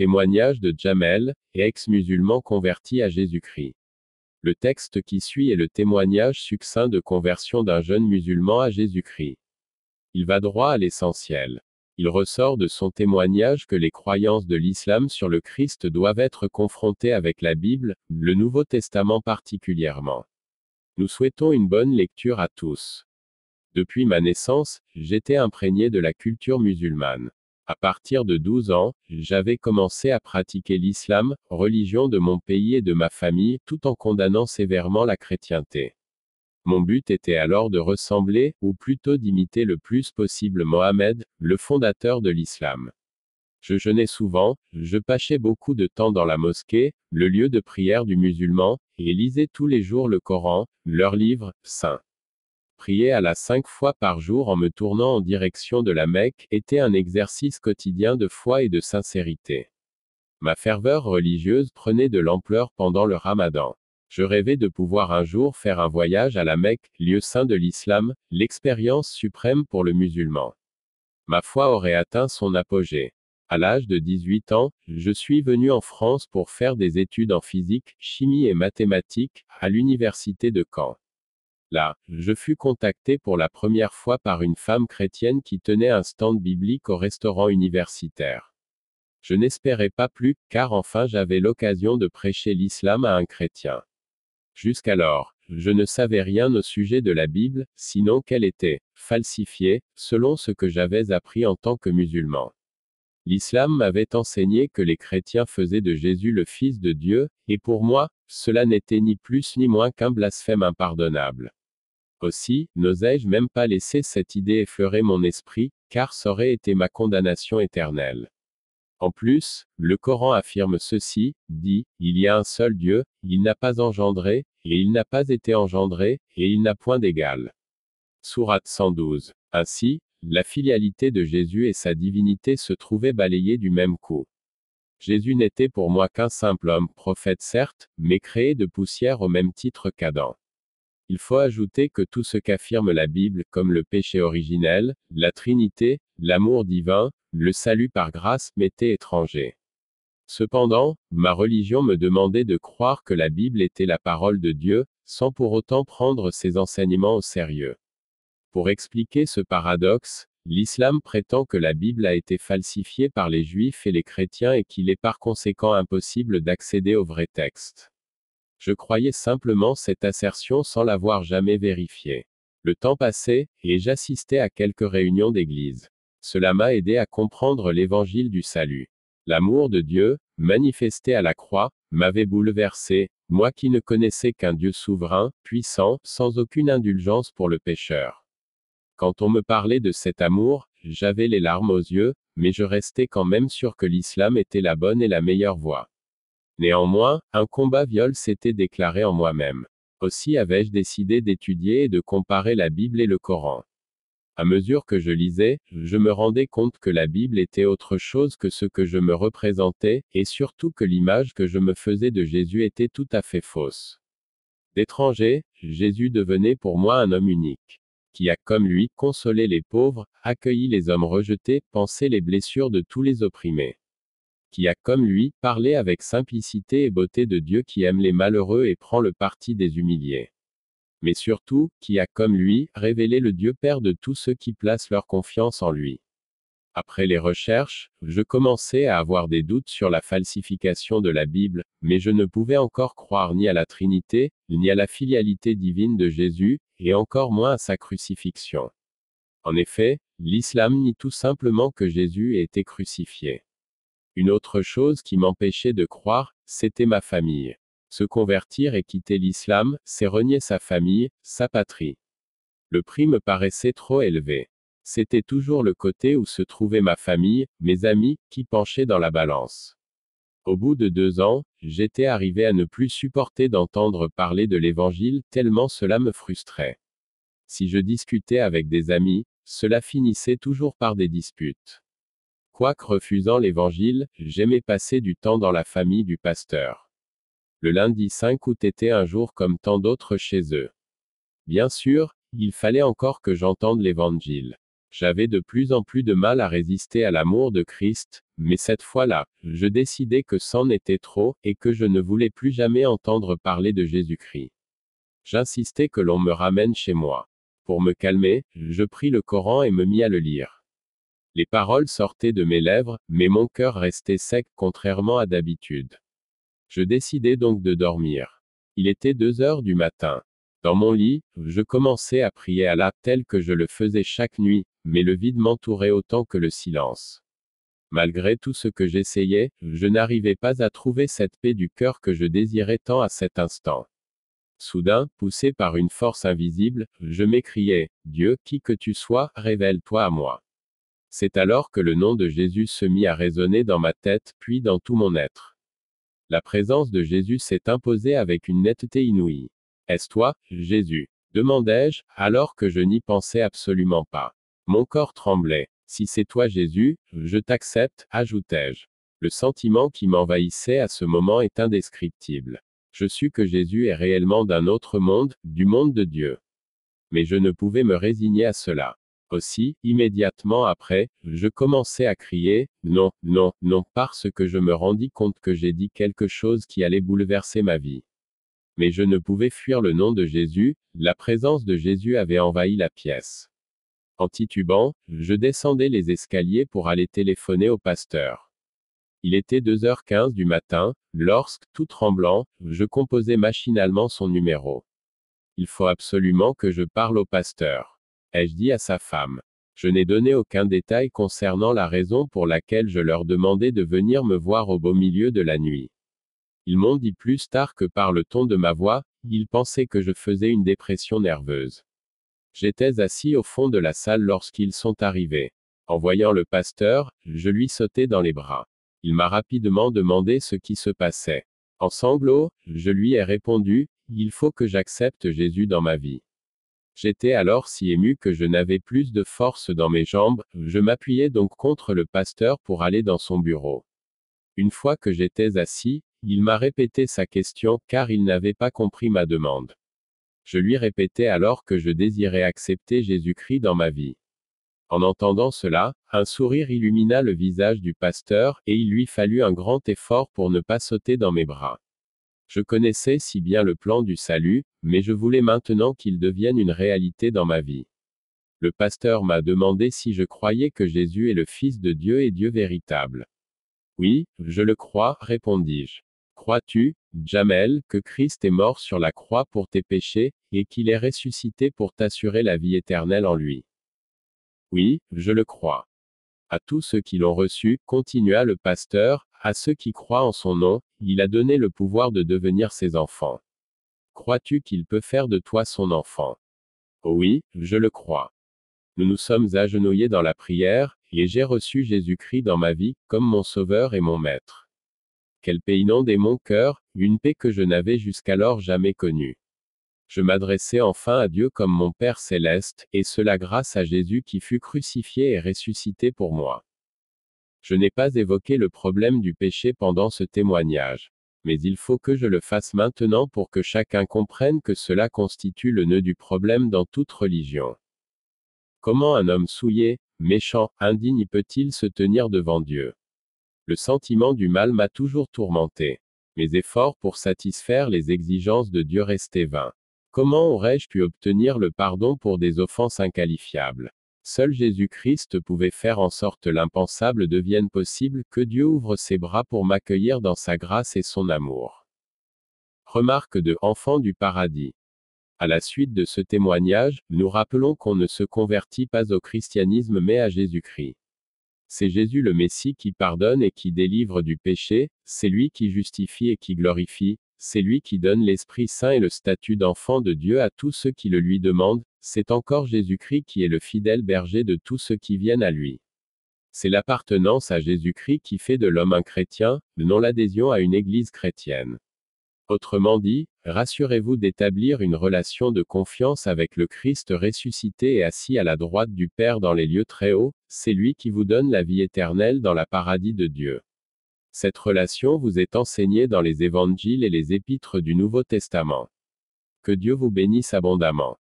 Témoignage de Jamel, ex-musulman converti à Jésus-Christ. Le texte qui suit est le témoignage succinct de conversion d'un jeune musulman à Jésus-Christ. Il va droit à l'essentiel. Il ressort de son témoignage que les croyances de l'islam sur le Christ doivent être confrontées avec la Bible, le Nouveau Testament particulièrement. Nous souhaitons une bonne lecture à tous. Depuis ma naissance, j'étais imprégné de la culture musulmane. À partir de 12 ans, j'avais commencé à pratiquer l'islam, religion de mon pays et de ma famille, tout en condamnant sévèrement la chrétienté. Mon but était alors de ressembler, ou plutôt d'imiter le plus possible Mohammed, le fondateur de l'islam. Je jeûnais souvent, je passais beaucoup de temps dans la mosquée, le lieu de prière du musulman, et lisais tous les jours le Coran, leur livre, saint. Prier à la cinq fois par jour en me tournant en direction de la Mecque était un exercice quotidien de foi et de sincérité. Ma ferveur religieuse prenait de l'ampleur pendant le ramadan. Je rêvais de pouvoir un jour faire un voyage à la Mecque, lieu saint de l'islam, l'expérience suprême pour le musulman. Ma foi aurait atteint son apogée. À l'âge de 18 ans, je suis venu en France pour faire des études en physique, chimie et mathématiques, à l'université de Caen. Là, je fus contacté pour la première fois par une femme chrétienne qui tenait un stand biblique au restaurant universitaire. Je n'espérais pas plus, car enfin j'avais l'occasion de prêcher l'islam à un chrétien. Jusqu'alors, je ne savais rien au sujet de la Bible, sinon qu'elle était falsifiée, selon ce que j'avais appris en tant que musulman. L'islam m'avait enseigné que les chrétiens faisaient de Jésus le Fils de Dieu, et pour moi, cela n'était ni plus ni moins qu'un blasphème impardonnable. Aussi, n'osais-je même pas laisser cette idée effleurer mon esprit, car ça aurait été ma condamnation éternelle. En plus, le Coran affirme ceci, dit, il y a un seul Dieu, il n'a pas engendré, et il n'a pas été engendré, et il n'a point d'égal. Sourate 112. Ainsi, la filialité de Jésus et sa divinité se trouvaient balayées du même coup. Jésus n'était pour moi qu'un simple homme, prophète certes, mais créé de poussière au même titre qu'Adam. Il faut ajouter que tout ce qu'affirme la Bible, comme le péché originel, la Trinité, l'amour divin, le salut par grâce, m'était étranger. Cependant, ma religion me demandait de croire que la Bible était la parole de Dieu, sans pour autant prendre ses enseignements au sérieux. Pour expliquer ce paradoxe, l'islam prétend que la Bible a été falsifiée par les juifs et les chrétiens et qu'il est par conséquent impossible d'accéder au vrai texte. Je croyais simplement cette assertion sans l'avoir jamais vérifiée. Le temps passait, et j'assistais à quelques réunions d'église. Cela m'a aidé à comprendre l'évangile du salut. L'amour de Dieu, manifesté à la croix, m'avait bouleversé, moi qui ne connaissais qu'un Dieu souverain, puissant, sans aucune indulgence pour le pécheur. Quand on me parlait de cet amour, j'avais les larmes aux yeux, mais je restais quand même sûr que l'islam était la bonne et la meilleure voie. Néanmoins, un combat viol s'était déclaré en moi-même. Aussi avais-je décidé d'étudier et de comparer la Bible et le Coran. À mesure que je lisais, je me rendais compte que la Bible était autre chose que ce que je me représentais, et surtout que l'image que je me faisais de Jésus était tout à fait fausse. D'étranger, Jésus devenait pour moi un homme unique, qui a comme lui consolé les pauvres, accueilli les hommes rejetés, pensé les blessures de tous les opprimés qui a comme lui, parlé avec simplicité et beauté de Dieu qui aime les malheureux et prend le parti des humiliés. Mais surtout, qui a comme lui, révélé le Dieu Père de tous ceux qui placent leur confiance en lui. Après les recherches, je commençais à avoir des doutes sur la falsification de la Bible, mais je ne pouvais encore croire ni à la Trinité, ni à la filialité divine de Jésus, et encore moins à sa crucifixion. En effet, l'islam nie tout simplement que Jésus ait été crucifié. Une autre chose qui m'empêchait de croire, c'était ma famille. Se convertir et quitter l'islam, c'est renier sa famille, sa patrie. Le prix me paraissait trop élevé. C'était toujours le côté où se trouvait ma famille, mes amis, qui penchaient dans la balance. Au bout de deux ans, j'étais arrivé à ne plus supporter d'entendre parler de l'Évangile, tellement cela me frustrait. Si je discutais avec des amis, cela finissait toujours par des disputes. Quoique refusant l'évangile, j'aimais passer du temps dans la famille du pasteur. Le lundi 5 août était un jour comme tant d'autres chez eux. Bien sûr, il fallait encore que j'entende l'évangile. J'avais de plus en plus de mal à résister à l'amour de Christ, mais cette fois-là, je décidai que c'en était trop, et que je ne voulais plus jamais entendre parler de Jésus-Christ. J'insistais que l'on me ramène chez moi. Pour me calmer, je pris le Coran et me mis à le lire. Les paroles sortaient de mes lèvres, mais mon cœur restait sec contrairement à d'habitude. Je décidai donc de dormir. Il était deux heures du matin. Dans mon lit, je commençais à prier à Allah tel que je le faisais chaque nuit, mais le vide m'entourait autant que le silence. Malgré tout ce que j'essayais, je n'arrivais pas à trouver cette paix du cœur que je désirais tant à cet instant. Soudain, poussé par une force invisible, je m'écriai, Dieu, qui que tu sois, révèle-toi à moi. C'est alors que le nom de Jésus se mit à résonner dans ma tête, puis dans tout mon être. La présence de Jésus s'est imposée avec une netteté inouïe. Est-ce toi, Jésus? demandai-je, alors que je n'y pensais absolument pas. Mon corps tremblait. Si c'est toi Jésus, je t'accepte, ajoutai-je. Le sentiment qui m'envahissait à ce moment est indescriptible. Je sus que Jésus est réellement d'un autre monde, du monde de Dieu. Mais je ne pouvais me résigner à cela. Aussi, immédiatement après, je commençai à crier, non, non, non, parce que je me rendis compte que j'ai dit quelque chose qui allait bouleverser ma vie. Mais je ne pouvais fuir le nom de Jésus, la présence de Jésus avait envahi la pièce. En titubant, je descendais les escaliers pour aller téléphoner au pasteur. Il était 2h15 du matin, lorsque, tout tremblant, je composais machinalement son numéro. Il faut absolument que je parle au pasteur. Ai-je dit à sa femme. Je n'ai donné aucun détail concernant la raison pour laquelle je leur demandais de venir me voir au beau milieu de la nuit. Ils m'ont dit plus tard que par le ton de ma voix, ils pensaient que je faisais une dépression nerveuse. J'étais assis au fond de la salle lorsqu'ils sont arrivés. En voyant le pasteur, je lui sautai dans les bras. Il m'a rapidement demandé ce qui se passait. En sanglots, je lui ai répondu, Il faut que j'accepte Jésus dans ma vie. J'étais alors si ému que je n'avais plus de force dans mes jambes, je m'appuyais donc contre le pasteur pour aller dans son bureau. Une fois que j'étais assis, il m'a répété sa question car il n'avait pas compris ma demande. Je lui répétais alors que je désirais accepter Jésus-Christ dans ma vie. En entendant cela, un sourire illumina le visage du pasteur, et il lui fallut un grand effort pour ne pas sauter dans mes bras. Je connaissais si bien le plan du salut, mais je voulais maintenant qu'il devienne une réalité dans ma vie. Le pasteur m'a demandé si je croyais que Jésus est le Fils de Dieu et Dieu véritable. Oui, je le crois, répondis-je. Crois-tu, Jamel, que Christ est mort sur la croix pour tes péchés, et qu'il est ressuscité pour t'assurer la vie éternelle en lui? Oui, je le crois. À tous ceux qui l'ont reçu, continua le pasteur, à ceux qui croient en son nom, il a donné le pouvoir de devenir ses enfants. Crois-tu qu'il peut faire de toi son enfant? Oui, je le crois. Nous nous sommes agenouillés dans la prière, et j'ai reçu Jésus-Christ dans ma vie, comme mon Sauveur et mon Maître. Quel paix inondait mon cœur, une paix que je n'avais jusqu'alors jamais connue je m'adressai enfin à Dieu comme mon Père céleste, et cela grâce à Jésus qui fut crucifié et ressuscité pour moi. Je n'ai pas évoqué le problème du péché pendant ce témoignage. Mais il faut que je le fasse maintenant pour que chacun comprenne que cela constitue le nœud du problème dans toute religion. Comment un homme souillé, méchant, indigne peut-il se tenir devant Dieu? Le sentiment du mal m'a toujours tourmenté. Mes efforts pour satisfaire les exigences de Dieu restaient vains. Comment aurais-je pu obtenir le pardon pour des offenses inqualifiables? Seul Jésus-Christ pouvait faire en sorte l'impensable devienne possible, que Dieu ouvre ses bras pour m'accueillir dans sa grâce et son amour. Remarque de Enfant du paradis. À la suite de ce témoignage, nous rappelons qu'on ne se convertit pas au christianisme mais à Jésus-Christ. C'est Jésus le Messie qui pardonne et qui délivre du péché, c'est lui qui justifie et qui glorifie, c'est lui qui donne l'Esprit Saint et le statut d'enfant de Dieu à tous ceux qui le lui demandent, c'est encore Jésus-Christ qui est le fidèle berger de tous ceux qui viennent à lui. C'est l'appartenance à Jésus-Christ qui fait de l'homme un chrétien, non l'adhésion à une église chrétienne. Autrement dit, rassurez-vous d'établir une relation de confiance avec le Christ ressuscité et assis à la droite du Père dans les lieux très hauts, c'est lui qui vous donne la vie éternelle dans la paradis de Dieu. Cette relation vous est enseignée dans les évangiles et les épîtres du Nouveau Testament. Que Dieu vous bénisse abondamment.